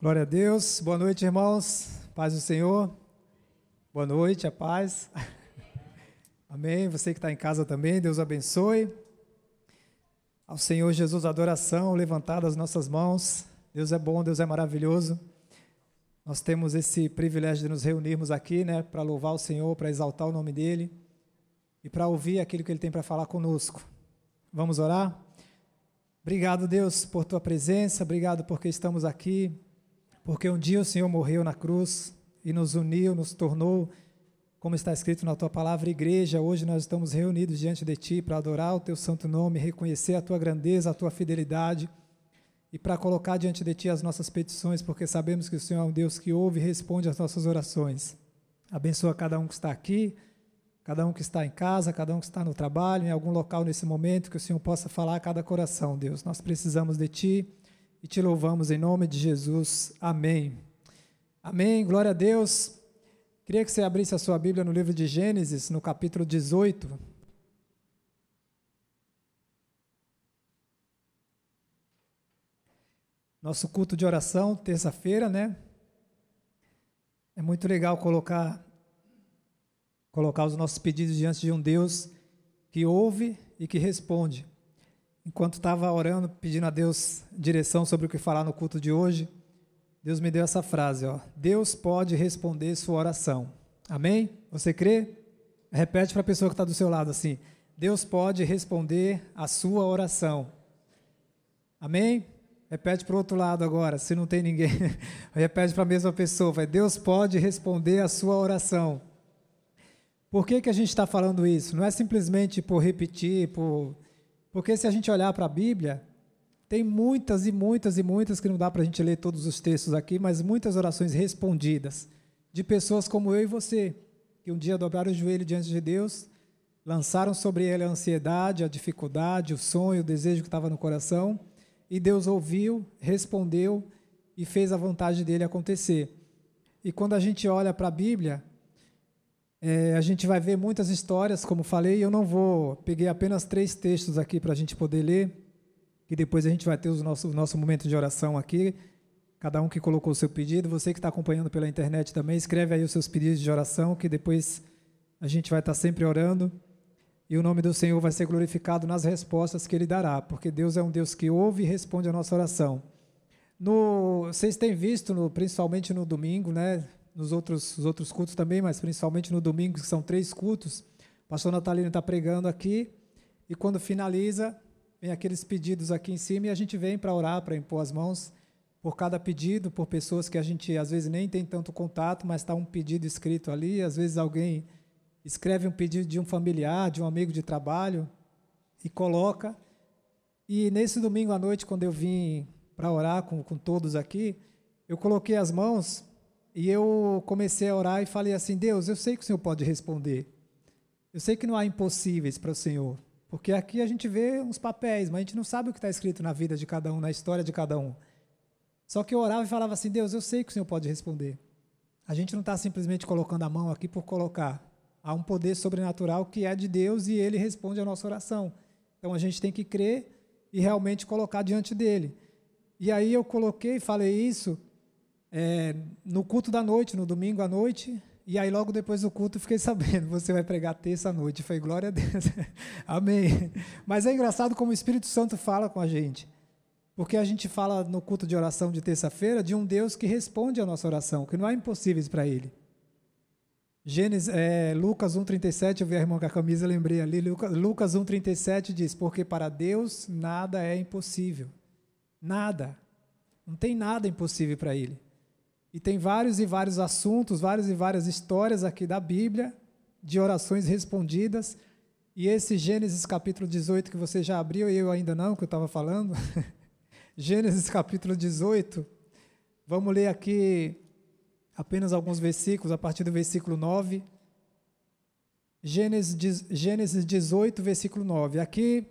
Glória a Deus. Boa noite, irmãos. Paz do Senhor. Boa noite, a paz. Amém. Você que está em casa também, Deus abençoe. Ao Senhor Jesus, adoração, levantada as nossas mãos. Deus é bom, Deus é maravilhoso. Nós temos esse privilégio de nos reunirmos aqui, né, para louvar o Senhor, para exaltar o nome dEle e para ouvir aquilo que Ele tem para falar conosco. Vamos orar? Obrigado, Deus, por tua presença, obrigado porque estamos aqui, porque um dia o Senhor morreu na cruz e nos uniu, nos tornou, como está escrito na tua palavra, igreja. Hoje nós estamos reunidos diante de ti para adorar o teu santo nome, reconhecer a tua grandeza, a tua fidelidade e para colocar diante de ti as nossas petições, porque sabemos que o Senhor é um Deus que ouve e responde às nossas orações. Abençoa cada um que está aqui, cada um que está em casa, cada um que está no trabalho, em algum local nesse momento, que o Senhor possa falar a cada coração, Deus. Nós precisamos de ti e te louvamos em nome de Jesus. Amém. Amém. Glória a Deus. Queria que você abrisse a sua Bíblia no livro de Gênesis, no capítulo 18. Nosso culto de oração, terça-feira, né? É muito legal colocar colocar os nossos pedidos diante de um Deus que ouve e que responde. Enquanto estava orando, pedindo a Deus direção sobre o que falar no culto de hoje, Deus me deu essa frase, ó. Deus pode responder sua oração. Amém? Você crê? Repete para a pessoa que está do seu lado assim: Deus pode responder a sua oração. Amém? Repete para o outro lado agora, se não tem ninguém. Repete para a mesma pessoa: vai, Deus pode responder a sua oração. Por que, que a gente está falando isso? Não é simplesmente por repetir, por porque se a gente olhar para a Bíblia, tem muitas e muitas e muitas que não dá para a gente ler todos os textos aqui, mas muitas orações respondidas de pessoas como eu e você, que um dia dobraram o joelho diante de Deus, lançaram sobre ele a ansiedade, a dificuldade, o sonho, o desejo que estava no coração, e Deus ouviu, respondeu e fez a vontade dele acontecer. E quando a gente olha para a Bíblia, é, a gente vai ver muitas histórias, como falei, eu não vou, peguei apenas três textos aqui para a gente poder ler, e depois a gente vai ter o nosso, nosso momento de oração aqui, cada um que colocou o seu pedido, você que está acompanhando pela internet também, escreve aí os seus pedidos de oração, que depois a gente vai estar tá sempre orando, e o nome do Senhor vai ser glorificado nas respostas que Ele dará, porque Deus é um Deus que ouve e responde a nossa oração. No, vocês têm visto, no, principalmente no domingo, né, nos outros, os outros cultos também, mas principalmente no domingo, que são três cultos. O pastor Natalino está pregando aqui, e quando finaliza, vem aqueles pedidos aqui em cima e a gente vem para orar, para impor as mãos por cada pedido, por pessoas que a gente às vezes nem tem tanto contato, mas está um pedido escrito ali, às vezes alguém escreve um pedido de um familiar, de um amigo de trabalho e coloca. E nesse domingo à noite, quando eu vim para orar com, com todos aqui, eu coloquei as mãos e eu comecei a orar e falei assim: Deus, eu sei que o Senhor pode responder. Eu sei que não há impossíveis para o Senhor. Porque aqui a gente vê uns papéis, mas a gente não sabe o que está escrito na vida de cada um, na história de cada um. Só que eu orava e falava assim: Deus, eu sei que o Senhor pode responder. A gente não está simplesmente colocando a mão aqui por colocar. Há um poder sobrenatural que é de Deus e ele responde a nossa oração. Então a gente tem que crer e realmente colocar diante dele. E aí eu coloquei, falei isso é, no culto da noite, no domingo à noite, e aí logo depois do culto fiquei sabendo, você vai pregar terça à noite. Foi glória a Deus. Amém. Mas é engraçado como o Espírito Santo fala com a gente. Porque a gente fala no culto de oração de terça-feira de um Deus que responde a nossa oração, que não há impossíveis para ele. Gênesis, é, Lucas 1,37, eu vi a irmã com a camisa, lembrei ali. Lucas 1,37 diz: Porque para Deus nada é impossível. Nada. Não tem nada impossível para ele. E tem vários e vários assuntos, várias e várias histórias aqui da Bíblia, de orações respondidas. E esse Gênesis capítulo 18 que você já abriu e eu ainda não, que eu estava falando. Gênesis capítulo 18. Vamos ler aqui apenas alguns versículos, a partir do versículo 9. Gênesis, Gênesis 18, versículo 9. Aqui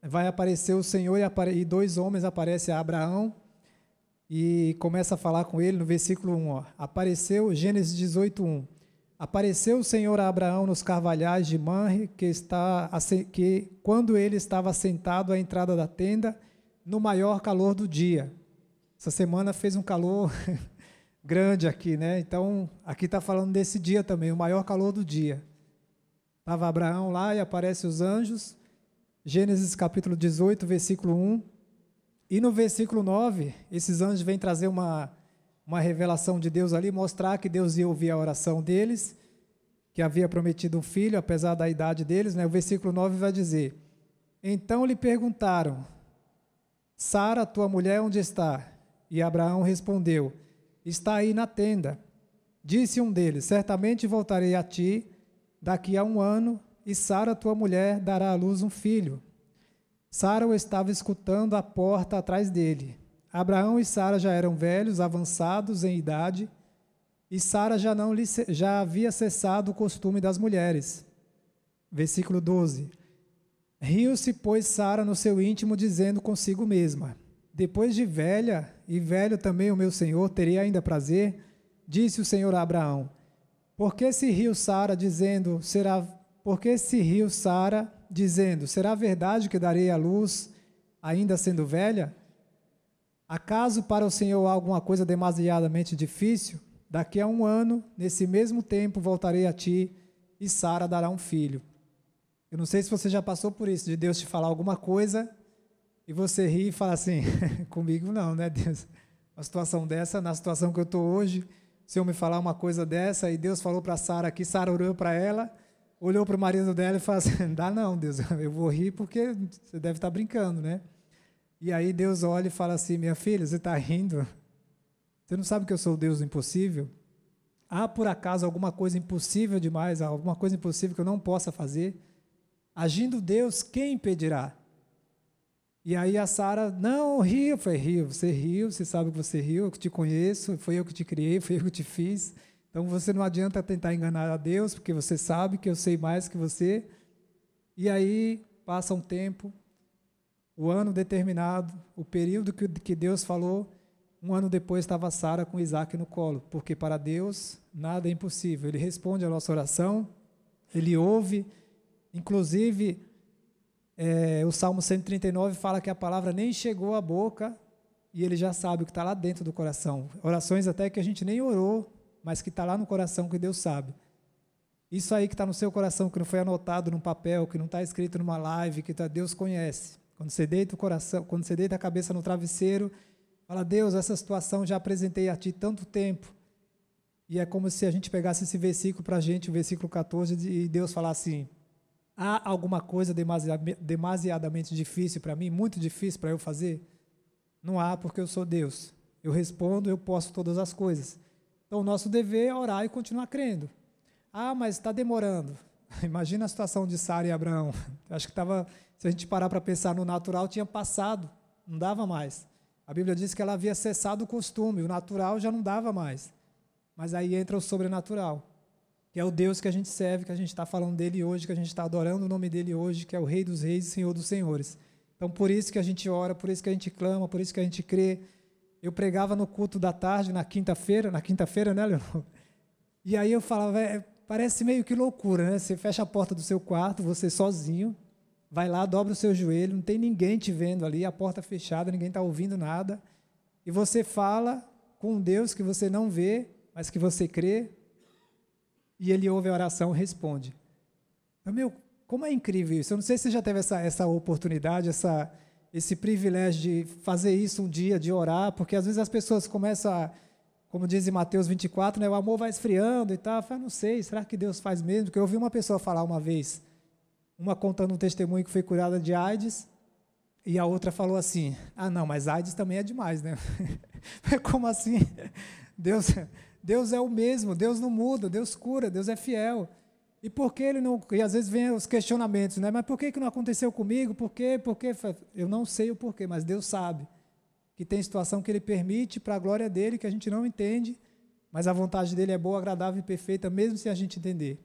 vai aparecer o Senhor e dois homens aparecem a Abraão e começa a falar com ele no versículo 1. Ó. Apareceu, Gênesis 18, 1. Apareceu o Senhor a Abraão nos carvalhais de Manre, que, está, que quando ele estava sentado à entrada da tenda, no maior calor do dia. Essa semana fez um calor grande aqui, né? Então, aqui está falando desse dia também, o maior calor do dia. Estava Abraão lá e aparecem os anjos. Gênesis capítulo 18, versículo 1. E no versículo 9, esses anjos vêm trazer uma, uma revelação de Deus ali, mostrar que Deus ia ouvir a oração deles, que havia prometido um filho, apesar da idade deles. Né? O versículo 9 vai dizer: Então lhe perguntaram, Sara, tua mulher, onde está? E Abraão respondeu: Está aí na tenda. Disse um deles: Certamente voltarei a ti daqui a um ano, e Sara, tua mulher, dará à luz um filho. Sara o estava escutando à porta atrás dele. Abraão e Sara já eram velhos, avançados em idade, e Sara já não lhe, já havia cessado o costume das mulheres. Versículo 12. Riu-se, pois, Sara no seu íntimo, dizendo consigo mesma: Depois de velha, e velho também o meu senhor, terei ainda prazer? Disse o Senhor a Abraão: Por que se riu Sara, dizendo: Será. Por que se riu Sara, dizendo: Será verdade que darei a luz, ainda sendo velha? Acaso para o Senhor há alguma coisa demasiadamente difícil? Daqui a um ano, nesse mesmo tempo, voltarei a ti e Sara dará um filho. Eu não sei se você já passou por isso, de Deus te falar alguma coisa e você ri e fala assim: comigo não, né, Deus? Uma situação dessa, na situação que eu estou hoje, o Senhor me falar uma coisa dessa e Deus falou para Sara aqui, Sara orou para ela olhou para o marido dela e falou assim: dá não, Deus, eu vou rir porque você deve estar tá brincando, né? E aí Deus olha e fala assim: minha filha, você está rindo? Você não sabe que eu sou o Deus do impossível? Há por acaso alguma coisa impossível demais, alguma coisa impossível que eu não possa fazer? Agindo Deus, quem impedirá? E aí a Sara, não, rio. foi rio, você riu, você sabe que você riu, eu te conheço, foi eu que te criei, foi eu que te fiz. Então você não adianta tentar enganar a Deus, porque você sabe que eu sei mais que você. E aí passa um tempo, o ano determinado, o período que, Deus falou, um ano depois estava Sara com Isaac no colo, porque para Deus nada é impossível. Ele responde a nossa oração, ele ouve, inclusive é, o Salmo 139 fala que a palavra nem chegou à boca e ele já sabe o que está lá dentro do coração. Orações até que a gente nem orou, mas que está lá no coração que Deus sabe. Isso aí que está no seu coração, que não foi anotado num papel, que não está escrito numa live, que tá, Deus conhece. Quando você deita o coração, quando você deita a cabeça no travesseiro, fala, Deus, essa situação já apresentei a Ti tanto tempo. E é como se a gente pegasse esse versículo para a gente, o versículo 14, e Deus falasse assim, há alguma coisa demasiadamente difícil para mim, muito difícil para eu fazer? Não há, porque eu sou Deus. Eu respondo, eu posso todas as coisas. Então, o nosso dever é orar e continuar crendo. Ah, mas está demorando. Imagina a situação de Sara e Abraão. Acho que estava, se a gente parar para pensar no natural, tinha passado, não dava mais. A Bíblia diz que ela havia cessado o costume, o natural já não dava mais. Mas aí entra o sobrenatural, que é o Deus que a gente serve, que a gente está falando dele hoje, que a gente está adorando o nome dele hoje, que é o Rei dos Reis e Senhor dos Senhores. Então, por isso que a gente ora, por isso que a gente clama, por isso que a gente crê, eu pregava no culto da tarde, na quinta-feira, na quinta-feira, né, Leonor? E aí eu falava, é, parece meio que loucura, né? Você fecha a porta do seu quarto, você sozinho, vai lá, dobra o seu joelho, não tem ninguém te vendo ali, a porta fechada, ninguém está ouvindo nada, e você fala com um Deus que você não vê, mas que você crê, e ele ouve a oração e responde. Meu, como é incrível isso. Eu não sei se você já teve essa, essa oportunidade, essa, esse privilégio de fazer isso um dia, de orar, porque às vezes as pessoas começam a, como diz em Mateus 24, né, o amor vai esfriando e tal. Eu não sei, será que Deus faz mesmo? Porque eu ouvi uma pessoa falar uma vez, uma contando um testemunho que foi curada de AIDS, e a outra falou assim: Ah, não, mas AIDS também é demais, né? como assim? Deus, Deus é o mesmo, Deus não muda, Deus cura, Deus é fiel. E por que ele não. E às vezes vem os questionamentos, né? Mas por que, que não aconteceu comigo? Por quê? Por quê? Eu não sei o porquê, mas Deus sabe. Que tem situação que ele permite para a glória dele, que a gente não entende, mas a vontade dele é boa, agradável e perfeita, mesmo se a gente entender.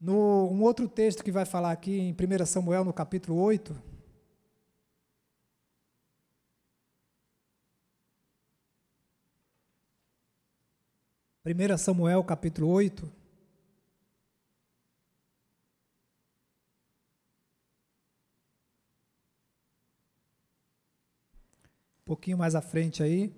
No, um outro texto que vai falar aqui em 1 Samuel, no capítulo 8. Primeira Samuel, capítulo 8. Pouquinho mais à frente aí.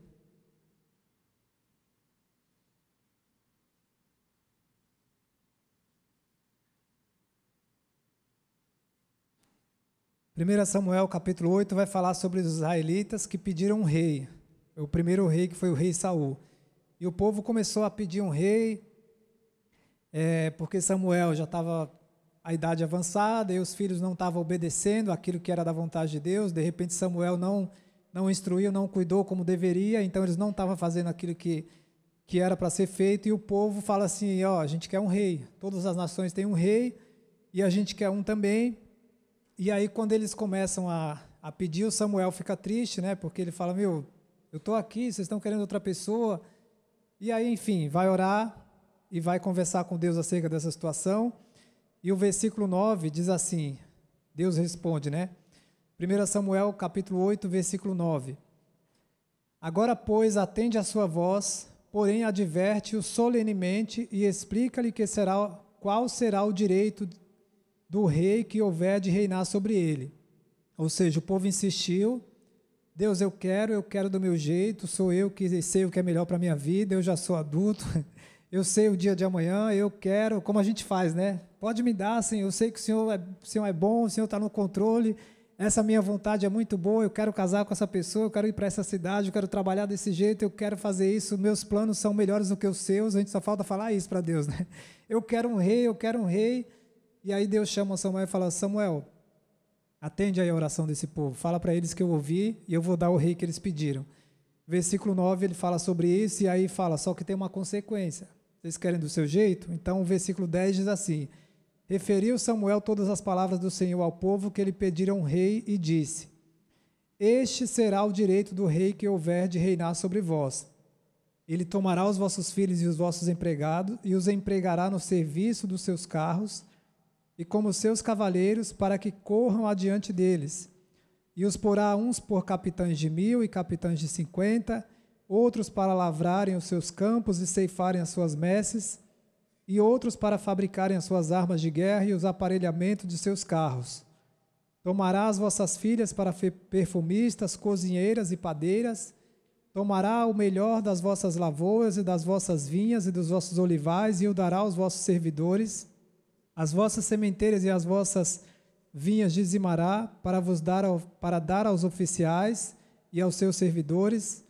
1 Samuel capítulo 8 vai falar sobre os israelitas que pediram um rei. O primeiro rei que foi o rei Saul. E o povo começou a pedir um rei, é, porque Samuel já estava a idade avançada e os filhos não estavam obedecendo aquilo que era da vontade de Deus. De repente Samuel não não instruiu, não cuidou como deveria, então eles não estavam fazendo aquilo que que era para ser feito e o povo fala assim, ó, a gente quer um rei. Todas as nações têm um rei e a gente quer um também. E aí, quando eles começam a, a pedir, o Samuel fica triste, né? Porque ele fala: Meu, eu estou aqui, vocês estão querendo outra pessoa. E aí, enfim, vai orar e vai conversar com Deus acerca dessa situação. E o versículo 9 diz assim: Deus responde, né? 1 Samuel, capítulo 8, versículo 9. Agora, pois, atende a sua voz, porém adverte-o solenemente e explica-lhe que será qual será o direito do rei que houver de reinar sobre ele. Ou seja, o povo insistiu, Deus, eu quero, eu quero do meu jeito, sou eu que sei o que é melhor para a minha vida, eu já sou adulto, eu sei o dia de amanhã, eu quero, como a gente faz, né? Pode me dar, Senhor, eu sei que o Senhor é, o Senhor é bom, o Senhor está no controle, essa minha vontade é muito boa, eu quero casar com essa pessoa, eu quero ir para essa cidade, eu quero trabalhar desse jeito, eu quero fazer isso, meus planos são melhores do que os seus, a gente só falta falar isso para Deus, né? Eu quero um rei, eu quero um rei, e aí Deus chama Samuel e fala: Samuel, atende aí a oração desse povo, fala para eles que eu ouvi e eu vou dar o rei que eles pediram. Versículo 9 ele fala sobre isso e aí fala: só que tem uma consequência. Vocês querem do seu jeito? Então o versículo 10 diz assim: Referiu Samuel todas as palavras do Senhor ao povo que lhe pediram um rei e disse: Este será o direito do rei que houver de reinar sobre vós. Ele tomará os vossos filhos e os vossos empregados e os empregará no serviço dos seus carros e como seus cavaleiros, para que corram adiante deles. E os porá uns por capitães de mil e capitães de cinquenta, outros para lavrarem os seus campos e ceifarem as suas messes, e outros para fabricarem as suas armas de guerra e os aparelhamentos de seus carros. Tomará as vossas filhas para perfumistas, cozinheiras e padeiras, tomará o melhor das vossas lavouras e das vossas vinhas e dos vossos olivais e o dará aos vossos servidores as vossas sementeiras e as vossas vinhas dizimará para vos dar para dar aos oficiais e aos seus servidores.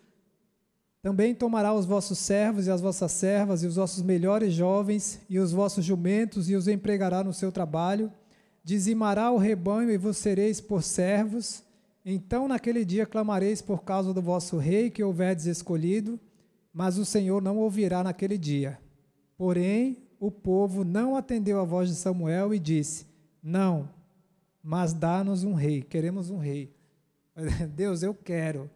Também tomará os vossos servos e as vossas servas e os vossos melhores jovens e os vossos jumentos e os empregará no seu trabalho. Dizimará o rebanho e vos sereis por servos. Então naquele dia clamareis por causa do vosso rei que houverdes escolhido, mas o Senhor não ouvirá naquele dia. Porém, o povo não atendeu a voz de Samuel e disse: Não, mas dá-nos um rei, queremos um rei. Deus, eu quero.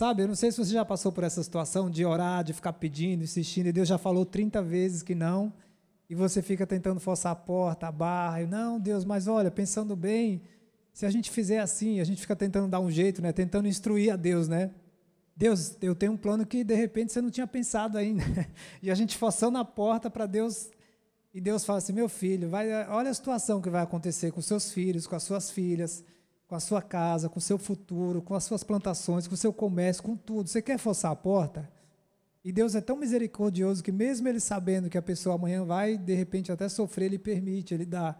Sabe, eu não sei se você já passou por essa situação de orar, de ficar pedindo, insistindo, e Deus já falou 30 vezes que não, e você fica tentando forçar a porta, a barra, e não, Deus, mas olha, pensando bem, se a gente fizer assim, a gente fica tentando dar um jeito, né? Tentando instruir a Deus, né? Deus, eu tenho um plano que de repente você não tinha pensado ainda. E a gente forçando a porta para Deus e Deus fala assim: meu filho, vai, olha a situação que vai acontecer com seus filhos, com as suas filhas, com a sua casa, com o seu futuro, com as suas plantações, com o seu comércio, com tudo. Você quer forçar a porta? E Deus é tão misericordioso que, mesmo Ele sabendo que a pessoa amanhã vai, de repente, até sofrer, Ele permite, Ele dá.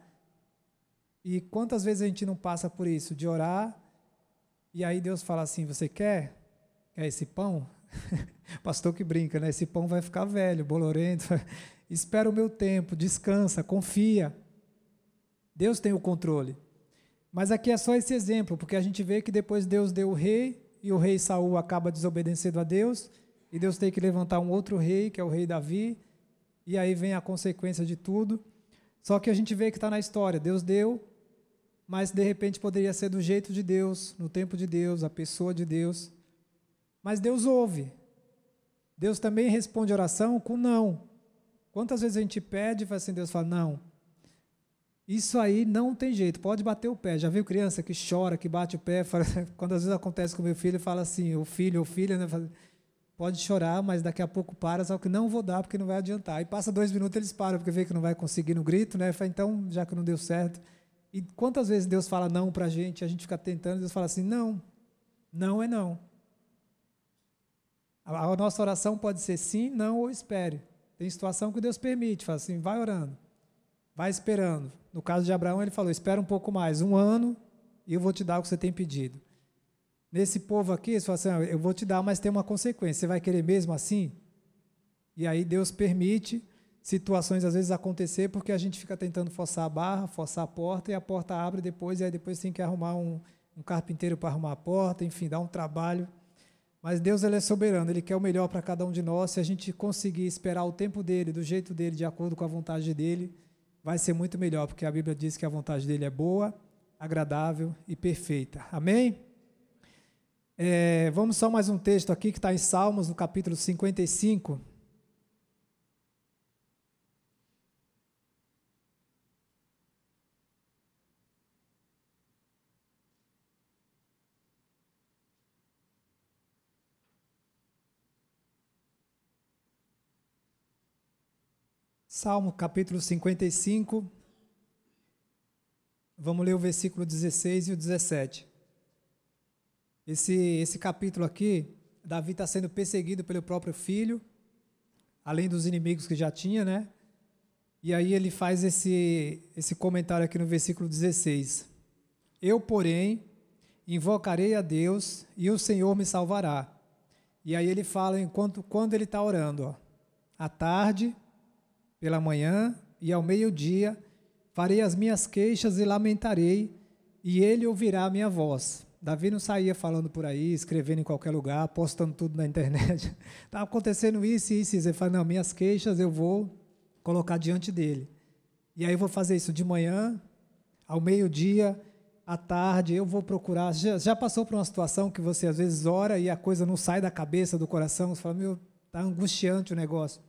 E quantas vezes a gente não passa por isso, de orar, e aí Deus fala assim: Você quer? Quer esse pão? Pastor que brinca, né? Esse pão vai ficar velho, bolorento espera o meu tempo, descansa, confia. Deus tem o controle. Mas aqui é só esse exemplo, porque a gente vê que depois Deus deu o rei e o rei Saul acaba desobedecendo a Deus, e Deus tem que levantar um outro rei, que é o rei Davi, e aí vem a consequência de tudo. Só que a gente vê que está na história, Deus deu, mas de repente poderia ser do jeito de Deus, no tempo de Deus, a pessoa de Deus. Mas Deus ouve. Deus também responde oração com não. Quantas vezes a gente pede e fala assim, Deus fala, não. Isso aí não tem jeito, pode bater o pé. Já viu criança que chora, que bate o pé? Quando às vezes acontece com meu filho, fala assim, o filho ou filha, né, pode chorar, mas daqui a pouco para, só que não vou dar porque não vai adiantar. Aí passa dois minutos eles param, porque vê que não vai conseguir no grito, né? Fala, então, já que não deu certo. E quantas vezes Deus fala não para a gente, a gente fica tentando, Deus fala assim, não, não é não. A, a nossa oração pode ser sim, não ou espere. Tem situação que Deus permite, fala assim, vai orando, vai esperando. No caso de Abraão, ele falou: espera um pouco mais, um ano, e eu vou te dar o que você tem pedido. Nesse povo aqui, você fala assim, ah, eu vou te dar, mas tem uma consequência. Você vai querer mesmo assim? E aí Deus permite situações às vezes acontecer porque a gente fica tentando forçar a barra, forçar a porta e a porta abre depois e aí depois tem que arrumar um, um carpinteiro para arrumar a porta, enfim, dá um trabalho. Mas Deus ele é soberano, ele quer o melhor para cada um de nós. Se a gente conseguir esperar o tempo dele, do jeito dele, de acordo com a vontade dele, vai ser muito melhor, porque a Bíblia diz que a vontade dele é boa, agradável e perfeita. Amém? É, vamos só mais um texto aqui que está em Salmos, no capítulo 55. Salmo capítulo 55. Vamos ler o versículo 16 e o 17. Esse, esse capítulo aqui, Davi está sendo perseguido pelo próprio filho, além dos inimigos que já tinha, né? E aí ele faz esse, esse comentário aqui no versículo 16. Eu, porém, invocarei a Deus e o Senhor me salvará. E aí ele fala enquanto quando ele está orando, ó, à tarde pela manhã e ao meio-dia farei as minhas queixas e lamentarei, e ele ouvirá a minha voz. Davi não saía falando por aí, escrevendo em qualquer lugar, postando tudo na internet. Estava acontecendo isso e isso. Ele fala: Não, minhas queixas eu vou colocar diante dele. E aí eu vou fazer isso de manhã, ao meio-dia, à tarde. Eu vou procurar. Já, já, passou por uma situação que você às vezes ora e a coisa não sai da cabeça, do coração? Você fala: Meu, está angustiante o negócio.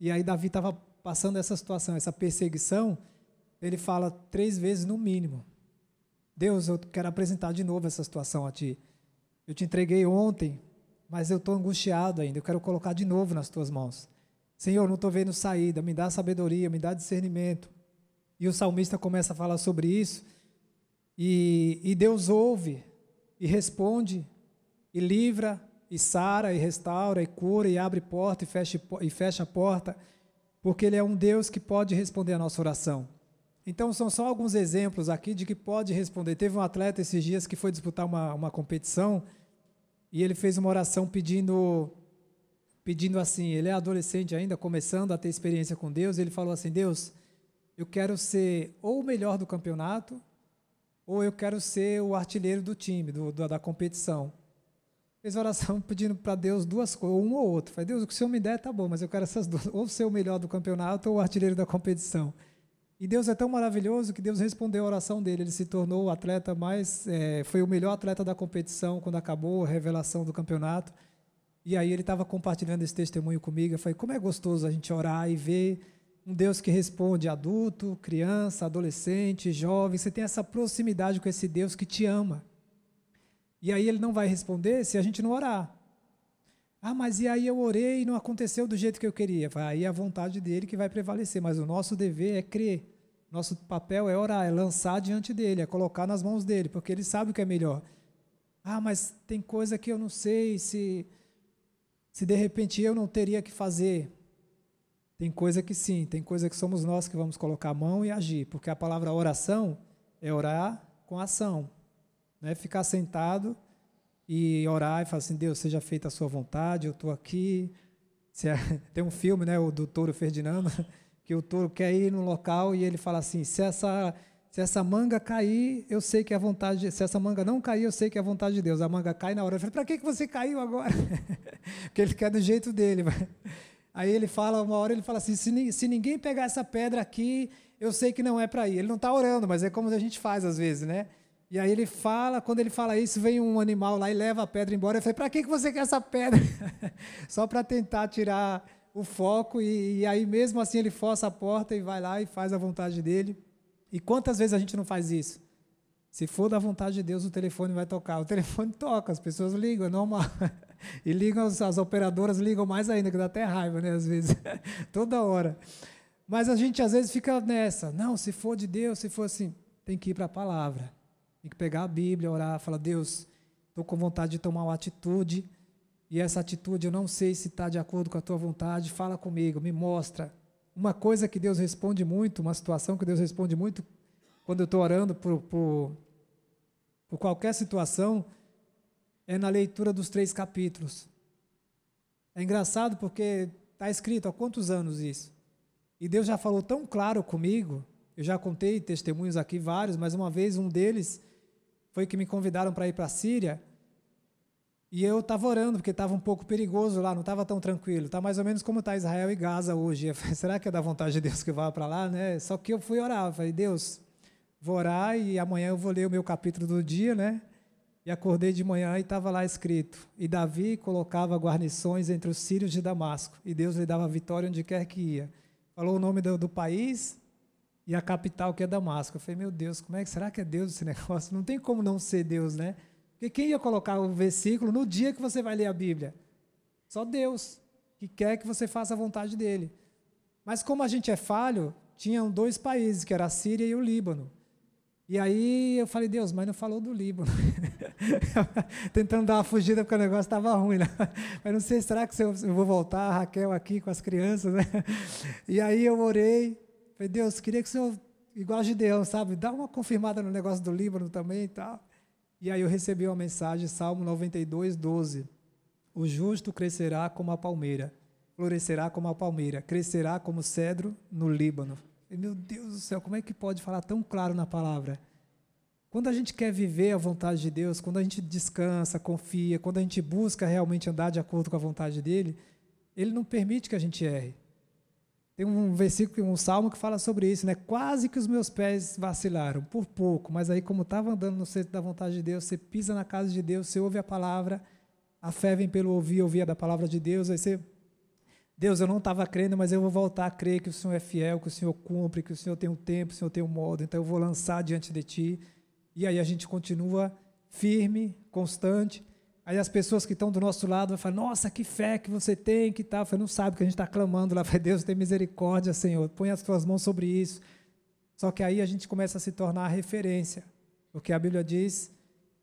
E aí Davi estava passando essa situação, essa perseguição, ele fala três vezes no mínimo: Deus, eu quero apresentar de novo essa situação a Ti. Eu te entreguei ontem, mas eu estou angustiado ainda, eu quero colocar de novo nas Tuas mãos. Senhor, não estou vendo saída, me dá sabedoria, me dá discernimento. E o salmista começa a falar sobre isso, e, e Deus ouve, e responde, e livra, e sara, e restaura, e cura, e abre porta, e fecha, e fecha a porta porque Ele é um Deus que pode responder a nossa oração. Então, são só alguns exemplos aqui de que pode responder. Teve um atleta esses dias que foi disputar uma, uma competição e ele fez uma oração pedindo, pedindo assim: ele é adolescente ainda, começando a ter experiência com Deus. Ele falou assim: Deus, eu quero ser ou o melhor do campeonato, ou eu quero ser o artilheiro do time, do, da competição fez oração pedindo para Deus duas coisas, um ou outro. Falei, Deus, o que o Senhor me der tá bom, mas eu quero essas duas, ou ser o melhor do campeonato ou o artilheiro da competição. E Deus é tão maravilhoso que Deus respondeu a oração dele. Ele se tornou o atleta mais, é, foi o melhor atleta da competição quando acabou a revelação do campeonato. E aí ele estava compartilhando esse testemunho comigo. Eu falei, como é gostoso a gente orar e ver um Deus que responde adulto, criança, adolescente, jovem. Você tem essa proximidade com esse Deus que te ama. E aí ele não vai responder se a gente não orar. Ah, mas e aí eu orei e não aconteceu do jeito que eu queria. Aí é a vontade dele que vai prevalecer, mas o nosso dever é crer. Nosso papel é orar, é lançar diante dele, é colocar nas mãos dele, porque ele sabe o que é melhor. Ah, mas tem coisa que eu não sei se se de repente eu não teria que fazer. Tem coisa que sim, tem coisa que somos nós que vamos colocar a mão e agir, porque a palavra oração é orar com ação. Né? Ficar sentado e orar e falar assim, Deus, seja feita a sua vontade, eu estou aqui. É, tem um filme, né, o do touro Ferdinando, que o touro quer ir no local e ele fala assim, se essa, se essa manga cair, eu sei que é a vontade, se essa manga não cair, eu sei que é a vontade de Deus. A manga cai na hora, eu falei, para que, que você caiu agora? Porque ele quer do jeito dele. Aí ele fala, uma hora ele fala assim, se, se ninguém pegar essa pedra aqui, eu sei que não é para ir. Ele não está orando, mas é como a gente faz às vezes, né? E aí ele fala, quando ele fala isso, vem um animal lá e leva a pedra embora. Eu falei, para que, você quer essa pedra? Só para tentar tirar o foco. E, e, aí mesmo assim ele força a porta e vai lá e faz a vontade dele. E quantas vezes a gente não faz isso? Se for da vontade de Deus, o telefone vai tocar. O telefone toca, as pessoas ligam, é normal. E ligam, as operadoras ligam mais ainda, que dá até raiva, né? Às vezes, toda hora. Mas a gente às vezes fica nessa. Não, se for de Deus, se for assim, tem que ir para a palavra. Tem que pegar a Bíblia, orar, falar, Deus, estou com vontade de tomar uma atitude e essa atitude eu não sei se está de acordo com a tua vontade, fala comigo, me mostra. Uma coisa que Deus responde muito, uma situação que Deus responde muito quando eu estou orando por, por, por qualquer situação, é na leitura dos três capítulos. É engraçado porque está escrito há quantos anos isso? E Deus já falou tão claro comigo, eu já contei testemunhos aqui vários, mas uma vez um deles foi que me convidaram para ir para a Síria, e eu estava orando, porque estava um pouco perigoso lá, não estava tão tranquilo. Está mais ou menos como está Israel e Gaza hoje. Falei, Será que é da vontade de Deus que eu vá para lá? Né? Só que eu fui orar. Falei, Deus, vou orar e amanhã eu vou ler o meu capítulo do dia, né? E acordei de manhã e estava lá escrito: E Davi colocava guarnições entre os sírios de Damasco, e Deus lhe dava vitória onde quer que ia. Falou o nome do, do país e a capital, que é Damasco. Eu falei: Meu Deus, como é que será que é Deus esse negócio? Não tem como não ser Deus, né? Porque quem ia colocar o versículo no dia que você vai ler a Bíblia? Só Deus, que quer que você faça a vontade dele. Mas como a gente é falho, tinham dois países, que era a Síria e o Líbano. E aí eu falei, Deus, mas não falou do Líbano. Tentando dar uma fugida porque o negócio estava ruim. Né? Mas não sei, será que eu vou voltar, Raquel aqui com as crianças? Né? E aí eu orei, falei, Deus, queria que o Senhor, igual a Gideão, sabe, dá uma confirmada no negócio do Líbano também e tal. E aí eu recebi uma mensagem, Salmo 92, 12. O justo crescerá como a palmeira, florescerá como a palmeira, crescerá como cedro no Líbano. E, meu Deus do céu, como é que pode falar tão claro na palavra? Quando a gente quer viver a vontade de Deus, quando a gente descansa, confia, quando a gente busca realmente andar de acordo com a vontade dele, ele não permite que a gente erre. Tem um versículo, um salmo que fala sobre isso, né? Quase que os meus pés vacilaram, por pouco, mas aí, como estava andando no centro da vontade de Deus, você pisa na casa de Deus, você ouve a palavra, a fé vem pelo ouvir, ouvir da palavra de Deus, aí você. Deus, eu não estava crendo, mas eu vou voltar a crer que o Senhor é fiel, que o Senhor cumpre, que o Senhor tem um tempo, o Senhor tem um modo, então eu vou lançar diante de Ti. E aí a gente continua firme, constante, Aí as pessoas que estão do nosso lado vão falar, nossa, que fé que você tem, que tal. Eu não sabe que a gente está clamando lá, vai Deus, tem misericórdia, Senhor, põe as tuas mãos sobre isso. Só que aí a gente começa a se tornar a referência, porque a Bíblia diz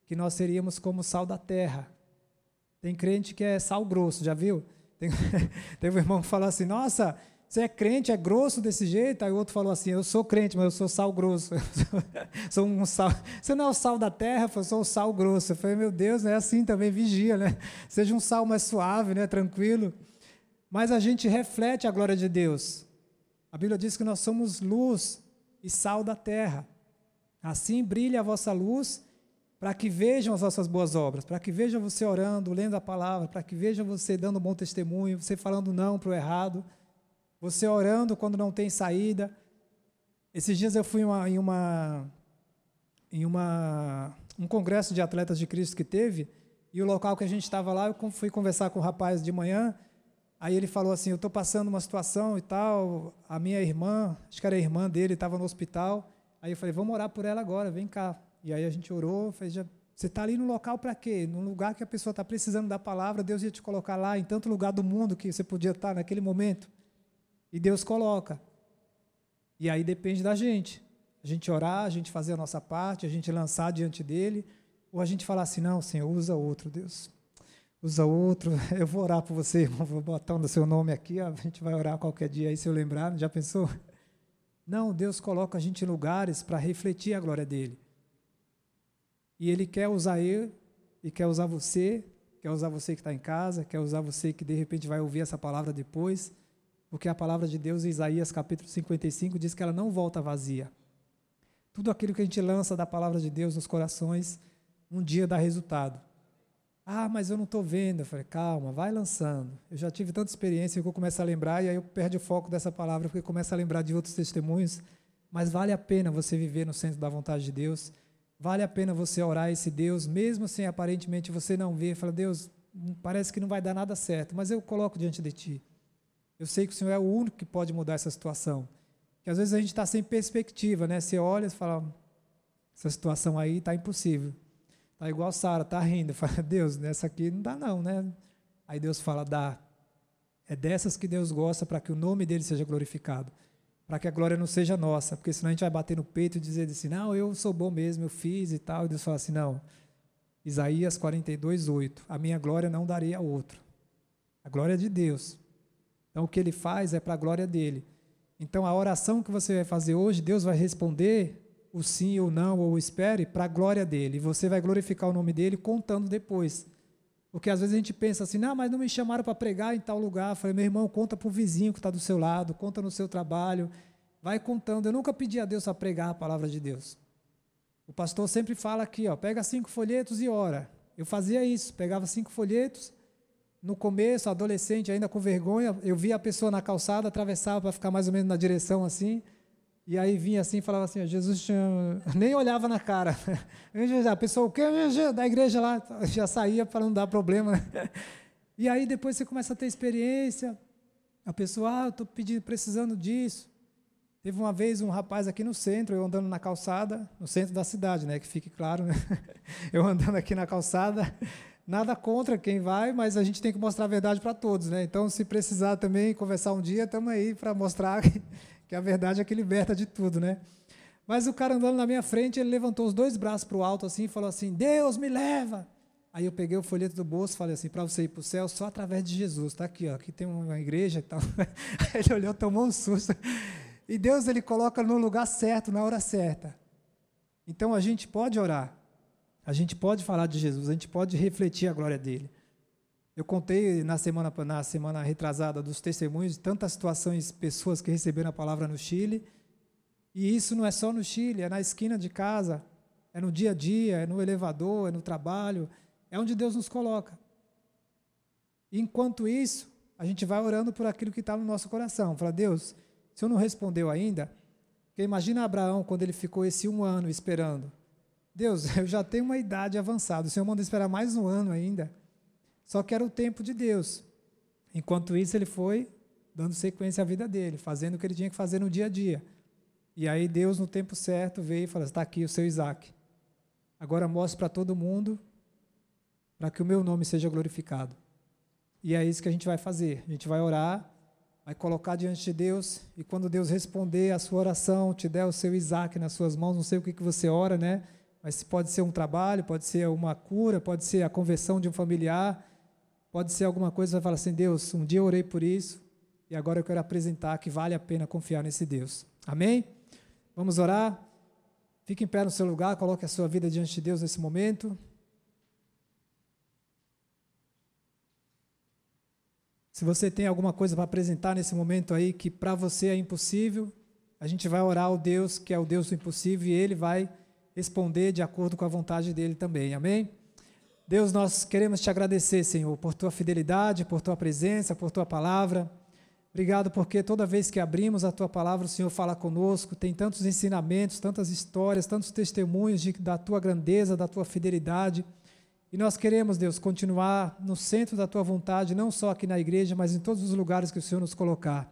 que nós seríamos como sal da terra. Tem crente que é sal grosso, já viu? Tem, teve um irmão que falou assim, nossa, você é crente, é grosso desse jeito? Aí o outro falou assim: Eu sou crente, mas eu sou sal grosso. sou um sal. Você não é o sal da terra, eu sou o sal grosso. Eu falei: Meu Deus, é assim também, vigia, né? Seja um sal mais suave, né? Tranquilo. Mas a gente reflete a glória de Deus. A Bíblia diz que nós somos luz e sal da terra. Assim brilha a vossa luz, para que vejam as vossas boas obras, para que vejam você orando, lendo a palavra, para que vejam você dando bom testemunho, você falando não para o errado você orando quando não tem saída. Esses dias eu fui uma, em uma em uma um congresso de atletas de Cristo que teve e o local que a gente estava lá eu fui conversar com o rapaz de manhã. Aí ele falou assim: eu estou passando uma situação e tal. A minha irmã, acho que era a irmã dele, estava no hospital. Aí eu falei: vamos orar por ela agora, vem cá. E aí a gente orou, fez você está ali no local para quê? No lugar que a pessoa está precisando da palavra, Deus ia te colocar lá, em tanto lugar do mundo que você podia estar naquele momento. E Deus coloca. E aí depende da gente. A gente orar, a gente fazer a nossa parte, a gente lançar diante dele, ou a gente falar assim: não, Senhor, usa outro, Deus. Usa outro, eu vou orar por você, irmão, vou botar o seu nome aqui, a gente vai orar qualquer dia aí, se eu lembrar, já pensou? Não, Deus coloca a gente em lugares para refletir a glória dele. E ele quer usar eu, e quer usar você, quer usar você que está em casa, quer usar você que de repente vai ouvir essa palavra depois porque a palavra de Deus, em Isaías capítulo 55, diz que ela não volta vazia. Tudo aquilo que a gente lança da palavra de Deus nos corações, um dia dá resultado. Ah, mas eu não estou vendo. Eu falei, calma, vai lançando. Eu já tive tanta experiência que eu começo a lembrar, e aí eu perdo o foco dessa palavra, porque começo a lembrar de outros testemunhos. Mas vale a pena você viver no centro da vontade de Deus. Vale a pena você orar esse Deus, mesmo sem aparentemente você não ver. Fala, Deus, parece que não vai dar nada certo, mas eu coloco diante de Ti. Eu sei que o Senhor é o único que pode mudar essa situação. Que às vezes a gente está sem perspectiva, né? Você olha e fala, essa situação aí está impossível. Está igual Sara, está rindo. Fala, Deus, nessa aqui não dá não, né? Aí Deus fala, dá. É dessas que Deus gosta para que o nome dele seja glorificado. Para que a glória não seja nossa. Porque senão a gente vai bater no peito e dizer assim, não, eu sou bom mesmo, eu fiz e tal. E Deus fala assim, não. Isaías 42, 8. A minha glória não darei a outro. A glória é de Deus. Então o que ele faz é para a glória dele. Então a oração que você vai fazer hoje, Deus vai responder o sim ou não, ou espere, para a glória dele. E você vai glorificar o nome dele contando depois. Porque às vezes a gente pensa assim, não, mas não me chamaram para pregar em tal lugar. Eu falei, meu irmão, conta para o vizinho que está do seu lado, conta no seu trabalho, vai contando. Eu nunca pedi a Deus para pregar a palavra de Deus. O pastor sempre fala aqui, ó, pega cinco folhetos e ora. Eu fazia isso, pegava cinco folhetos. No começo, adolescente, ainda com vergonha, eu via a pessoa na calçada, atravessava para ficar mais ou menos na direção assim. E aí vinha assim e falava assim, Jesus nem olhava na cara. A pessoa, o que da igreja lá? Já saía para não dar problema. E aí depois você começa a ter experiência. A pessoa, ah, eu estou precisando disso. Teve uma vez um rapaz aqui no centro, eu andando na calçada, no centro da cidade, né? Que fique claro, né? Eu andando aqui na calçada, nada contra quem vai, mas a gente tem que mostrar a verdade para todos, né? Então, se precisar também conversar um dia, estamos aí para mostrar que, a verdade é que liberta de tudo, né? Mas o cara andando na minha frente, ele levantou os dois braços para o alto assim e falou assim: Deus me leva. Aí eu peguei o folheto do bolso e falei assim: para você ir para o céu, só através de Jesus. Está aqui, ó, aqui tem uma igreja e tal. Ele olhou, tomou um susto. E Deus ele coloca no lugar certo, na hora certa. Então a gente pode orar, a gente pode falar de Jesus, a gente pode refletir a glória dele. Eu contei na semana, na semana retrasada dos testemunhos de tantas situações, pessoas que receberam a palavra no Chile. E isso não é só no Chile, é na esquina de casa, é no dia a dia, é no elevador, é no trabalho, é onde Deus nos coloca. Enquanto isso, a gente vai orando por aquilo que está no nosso coração. Fala, Deus, o senhor não respondeu ainda? Porque imagina Abraão quando ele ficou esse um ano esperando. Deus, eu já tenho uma idade avançada, o senhor manda esperar mais um ano ainda. Só que era o tempo de Deus. Enquanto isso, ele foi dando sequência à vida dele, fazendo o que ele tinha que fazer no dia a dia. E aí Deus, no tempo certo, veio e falou: está aqui o seu Isaac. Agora mostre para todo mundo, para que o meu nome seja glorificado. E é isso que a gente vai fazer. A gente vai orar vai colocar diante de Deus e quando Deus responder a sua oração, te der o seu Isaac nas suas mãos, não sei o que, que você ora, né? Mas pode ser um trabalho, pode ser uma cura, pode ser a conversão de um familiar, pode ser alguma coisa, você vai falar assim, Deus, um dia eu orei por isso e agora eu quero apresentar que vale a pena confiar nesse Deus. Amém? Vamos orar? Fique em pé no seu lugar, coloque a sua vida diante de Deus nesse momento. Se você tem alguma coisa para apresentar nesse momento aí que para você é impossível, a gente vai orar ao Deus que é o Deus do impossível e ele vai responder de acordo com a vontade dele também. Amém? Deus, nós queremos te agradecer, Senhor, por tua fidelidade, por tua presença, por tua palavra. Obrigado porque toda vez que abrimos a tua palavra, o Senhor fala conosco, tem tantos ensinamentos, tantas histórias, tantos testemunhos de, da tua grandeza, da tua fidelidade. E nós queremos, Deus, continuar no centro da tua vontade, não só aqui na igreja, mas em todos os lugares que o Senhor nos colocar.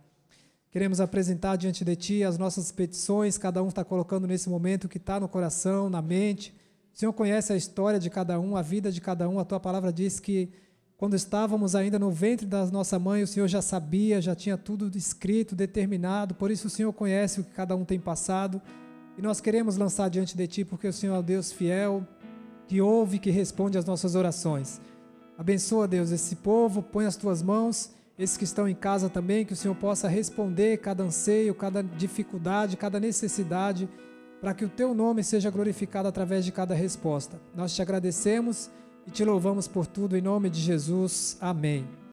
Queremos apresentar diante de Ti as nossas petições, cada um está colocando nesse momento o que está no coração, na mente. O Senhor conhece a história de cada um, a vida de cada um. A Tua palavra diz que quando estávamos ainda no ventre da nossa mãe, o Senhor já sabia, já tinha tudo escrito, determinado. Por isso o Senhor conhece o que cada um tem passado. E nós queremos lançar diante de Ti, porque o Senhor é o Deus fiel, que ouve que responde às nossas orações. Abençoa, Deus, esse povo, põe as tuas mãos, esses que estão em casa também, que o Senhor possa responder cada anseio, cada dificuldade, cada necessidade, para que o teu nome seja glorificado através de cada resposta. Nós te agradecemos e te louvamos por tudo em nome de Jesus. Amém.